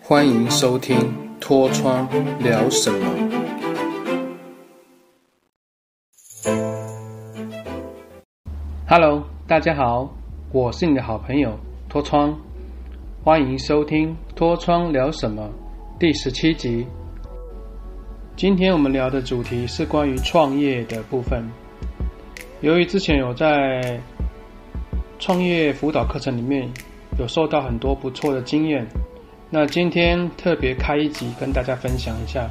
欢迎收听《脱窗聊什么》。Hello，大家好，我是你的好朋友脱窗，欢迎收听《脱窗聊什么》第十七集。今天我们聊的主题是关于创业的部分。由于之前有在创业辅导课程里面有受到很多不错的经验，那今天特别开一集跟大家分享一下。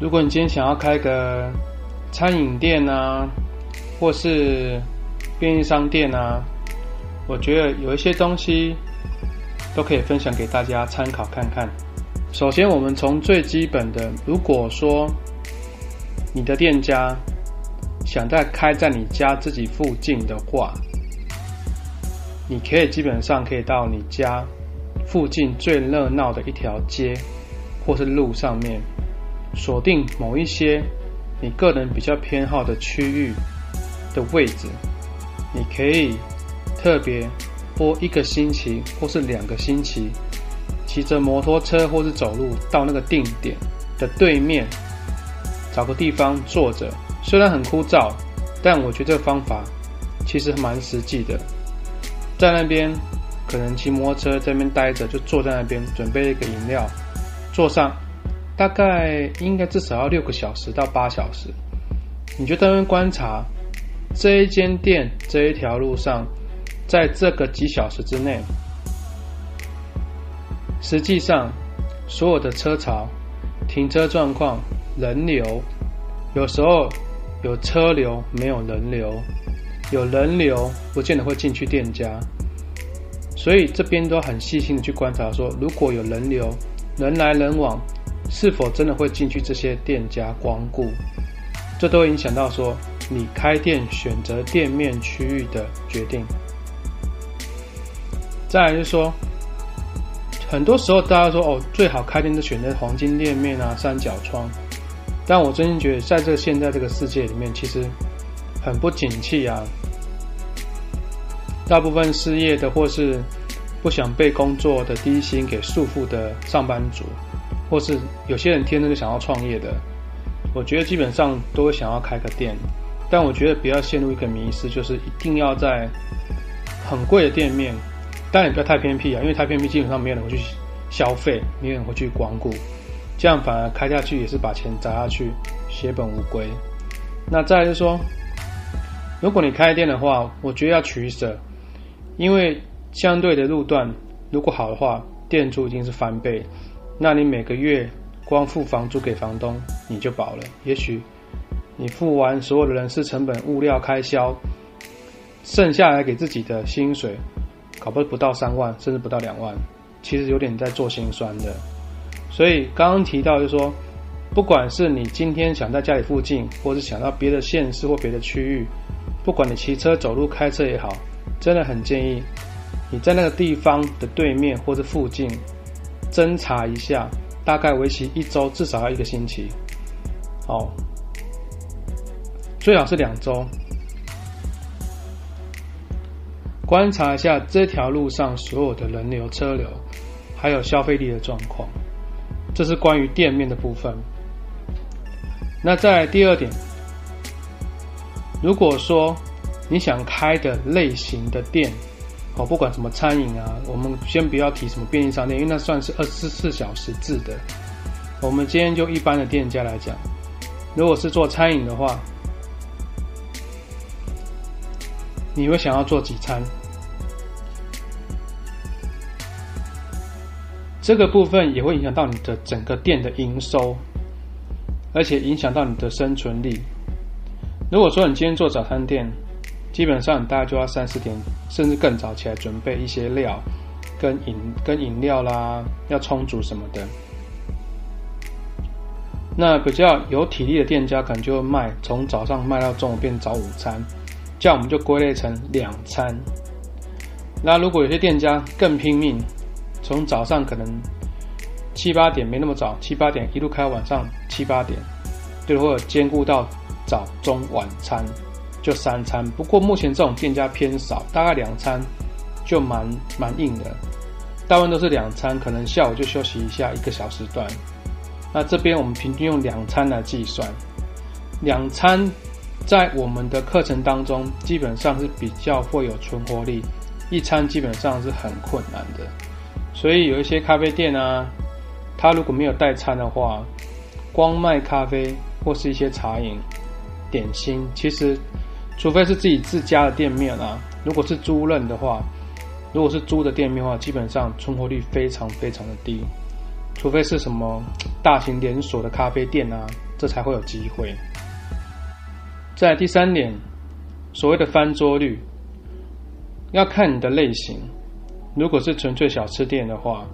如果你今天想要开个餐饮店啊，或是便利商店啊，我觉得有一些东西都可以分享给大家参考看看。首先，我们从最基本的，如果说你的店家想在开在你家自己附近的话，你可以基本上可以到你家附近最热闹的一条街或是路上面，锁定某一些你个人比较偏好的区域的位置，你可以特别播一个星期或是两个星期，骑着摩托车或是走路到那个定点的对面，找个地方坐着。虽然很枯燥，但我觉得这个方法其实蛮实际的。在那边，可能骑摩托车在那边待着，就坐在那边准备一个饮料，坐上，大概应该至少要六个小时到八小时。你就在那边观察这一间店这一条路上，在这个几小时之内，实际上所有的车潮、停车状况、人流，有时候有车流，没有人流。有人流，不见得会进去店家，所以这边都很细心的去观察，说如果有人流，人来人往，是否真的会进去这些店家光顾，这都影响到说你开店选择店面区域的决定。再来就是说，很多时候大家说哦，最好开店就选择黄金店面啊、三角窗，但我真心觉得，在这现在这个世界里面，其实。很不景气啊！大部分失业的，或是不想被工作的低薪给束缚的上班族，或是有些人天生就想要创业的，我觉得基本上都会想要开个店。但我觉得不要陷入一个迷失，就是一定要在很贵的店面，但也不要太偏僻啊，因为太偏僻基本上没有人会去消费，没有人会去光顾，这样反而开下去也是把钱砸下去，血本无归。那再就是说。如果你开店的话，我觉得要取舍，因为相对的路段如果好的话，店租已经是翻倍，那你每个月光付房租给房东你就饱了。也许你付完所有的人事成本、物料开销，剩下来给自己的薪水，搞不不到三万，甚至不到两万，其实有点在做心酸的。所以刚刚提到就是说，不管是你今天想在家里附近，或是想到别的县市或别的区域。不管你骑车、走路、开车也好，真的很建议你在那个地方的对面或者附近侦查一下，大概为期一周，至少要一个星期。哦，最好是两周，观察一下这条路上所有的人流、车流，还有消费力的状况。这是关于店面的部分。那在第二点。如果说你想开的类型的店，哦，不管什么餐饮啊，我们先不要提什么便利商店，因为那算是二十四小时制的。我们今天就一般的店家来讲，如果是做餐饮的话，你会想要做几餐？这个部分也会影响到你的整个店的营收，而且影响到你的生存力。如果说你今天做早餐店，基本上你大家就要三四点，甚至更早起来准备一些料，跟饮跟饮料啦，要充足什么的。那比较有体力的店家可能就会卖，从早上卖到中午变早午餐，这样我们就归类成两餐。那如果有些店家更拼命，从早上可能七八点没那么早，七八点一路开到晚上七八点，就，或者兼顾到。早中晚餐就三餐，不过目前这种店家偏少，大概两餐就蛮蛮硬的。大部分都是两餐，可能下午就休息一下一个小时段。那这边我们平均用两餐来计算，两餐在我们的课程当中基本上是比较会有存活力，一餐基本上是很困难的。所以有一些咖啡店啊，它如果没有代餐的话，光卖咖啡或是一些茶饮、点心，其实除非是自己自家的店面啊，如果是租赁的话，如果是租的店面的话，基本上存活率非常非常的低。除非是什么大型连锁的咖啡店啊，这才会有机会。在第三点，所谓的翻桌率，要看你的类型。如果是纯粹小吃店的话，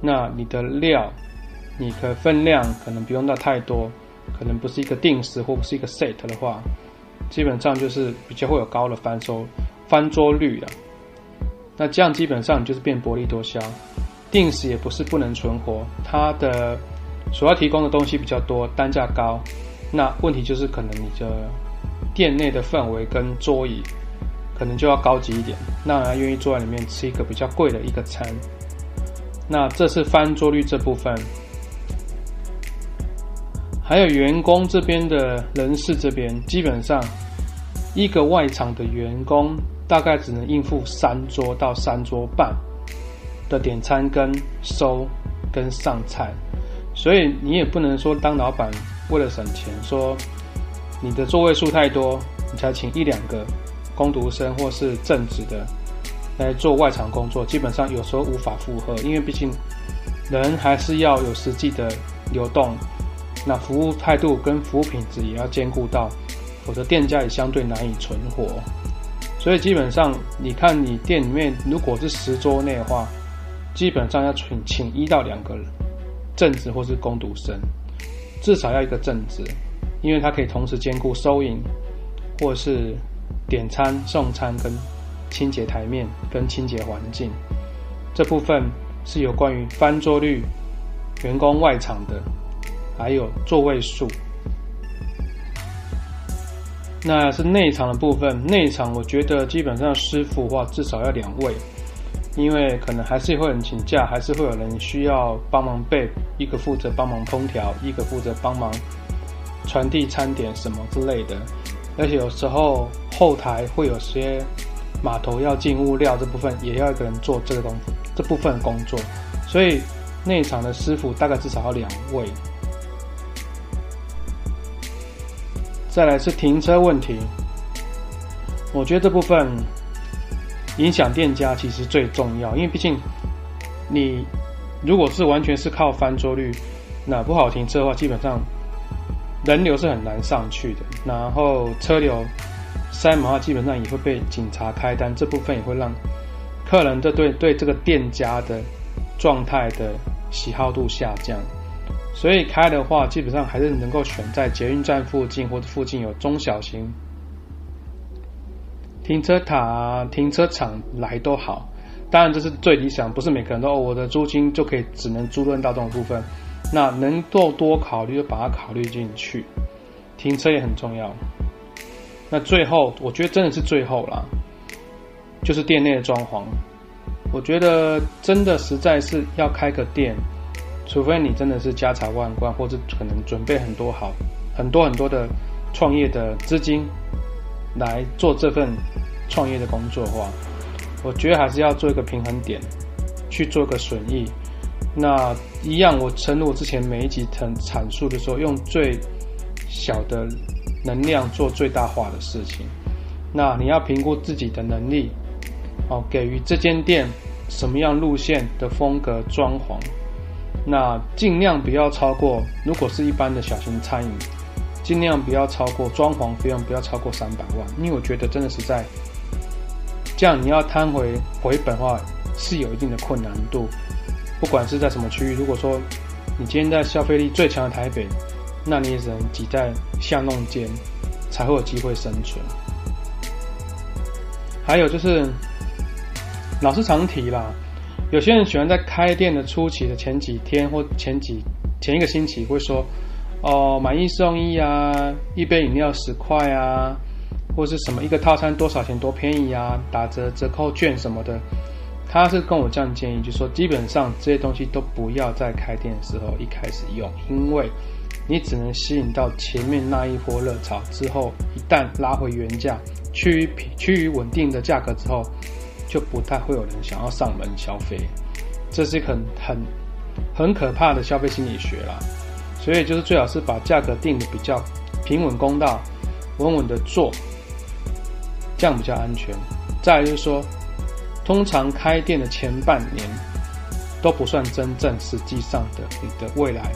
那你的料，你的分量可能不用到太多，可能不是一个定时或不是一个 set 的话，基本上就是比较会有高的翻收翻桌率了。那这样基本上你就是变薄利多销。定时也不是不能存活，它的所要提供的东西比较多，单价高。那问题就是可能你的店内的氛围跟桌椅可能就要高级一点，那人愿意坐在里面吃一个比较贵的一个餐。那这是翻桌率这部分，还有员工这边的人事这边，基本上一个外场的员工大概只能应付三桌到三桌半。的点餐跟收跟上菜，所以你也不能说当老板为了省钱，说你的座位数太多，你才请一两个工读生或是正职的来做外场工作，基本上有时候无法负荷，因为毕竟人还是要有实际的流动，那服务态度跟服务品质也要兼顾到，否则店家也相对难以存活。所以基本上你看你店里面如果是十桌内的话。基本上要请请一到两个人正职或是工读生，至少要一个正职，因为他可以同时兼顾收银，或是点餐、送餐跟清洁台面跟清洁环境。这部分是有关于翻桌率、员工外场的，还有座位数。那是内场的部分，内场我觉得基本上师傅的话至少要两位。因为可能还是会有人请假，还是会有人需要帮忙备，一个负责帮忙烹调，一个负责帮忙传递餐点什么之类的。而且有时候后台会有些码头要进物料这部分，也要一个人做这个东这部分工作。所以内场的师傅大概至少要两位。再来是停车问题，我觉得这部分。影响店家其实最重要，因为毕竟你如果是完全是靠翻桌率，那不好停车的话，基本上人流是很难上去的。然后车流塞满的话，基本上也会被警察开单，这部分也会让客人的对对这个店家的状态的喜好度下降。所以开的话，基本上还是能够选在捷运站附近或者附近有中小型。停车塔、停车场来都好，当然这是最理想，不是每个人都哦，我的租金就可以只能租赁到这种部分。那能够多考虑就把它考虑进去，停车也很重要。那最后，我觉得真的是最后啦，就是店内的装潢。我觉得真的实在是要开个店，除非你真的是家财万贯，或者可能准备很多好很多很多的创业的资金。来做这份创业的工作的话，我觉得还是要做一个平衡点，去做个损益。那一样，我承诺之前每一集谈阐述的时候，用最小的能量做最大化的事情。那你要评估自己的能力，哦，给予这间店什么样路线的风格装潢，那尽量不要超过。如果是一般的小型餐饮。尽量不要超过装潢费用，不要超过三百万，因为我觉得真的是在这样，你要摊回回本的话是有一定的困难度。不管是在什么区域，如果说你今天在消费力最强的台北，那你也只能挤在巷弄间才会有机会生存。还有就是，老师常提啦，有些人喜欢在开店的初期的前几天或前几前一个星期会说。哦，买一送一啊，一杯饮料十块啊，或是什么一个套餐多少钱多便宜啊，打折折扣券什么的，他是跟我这样建议，就说基本上这些东西都不要在开店的时候一开始用，因为你只能吸引到前面那一波热潮之后，一旦拉回原价，趋于趋于稳定的价格之后，就不太会有人想要上门消费。这是很很很可怕的消费心理学啦。所以就是最好是把价格定的比较平稳公道，稳稳的做，这样比较安全。再就是说。通常开店的前半年都不算真正实际上的你的未来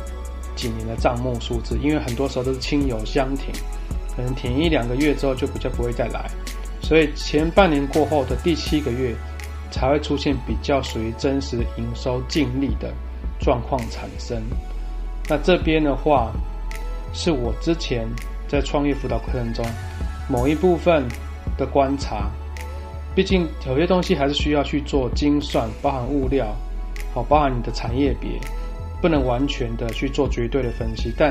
几年的账目数字，因为很多时候都是亲友相挺，可能挺一两个月之后就比较不会再来，所以前半年过后的第七个月才会出现比较属于真实营收净利的状况产生。那这边的话是我之前在创业辅导课程中某一部分的观察。毕竟有些东西还是需要去做精算，包含物料，好，包含你的产业别，不能完全的去做绝对的分析。但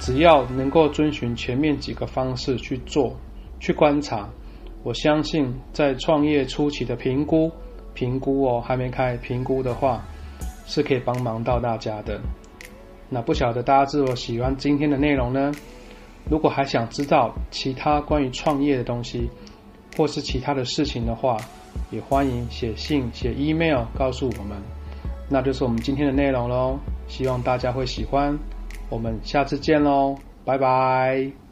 只要能够遵循前面几个方式去做，去观察，我相信在创业初期的评估，评估哦，还没开评估的话，是可以帮忙到大家的。那不晓得大家是否喜欢今天的内容呢？如果还想知道其他关于创业的东西，或是其他的事情的话，也欢迎写信、写 email 告诉我们。那就是我们今天的内容喽，希望大家会喜欢。我们下次见喽，拜拜。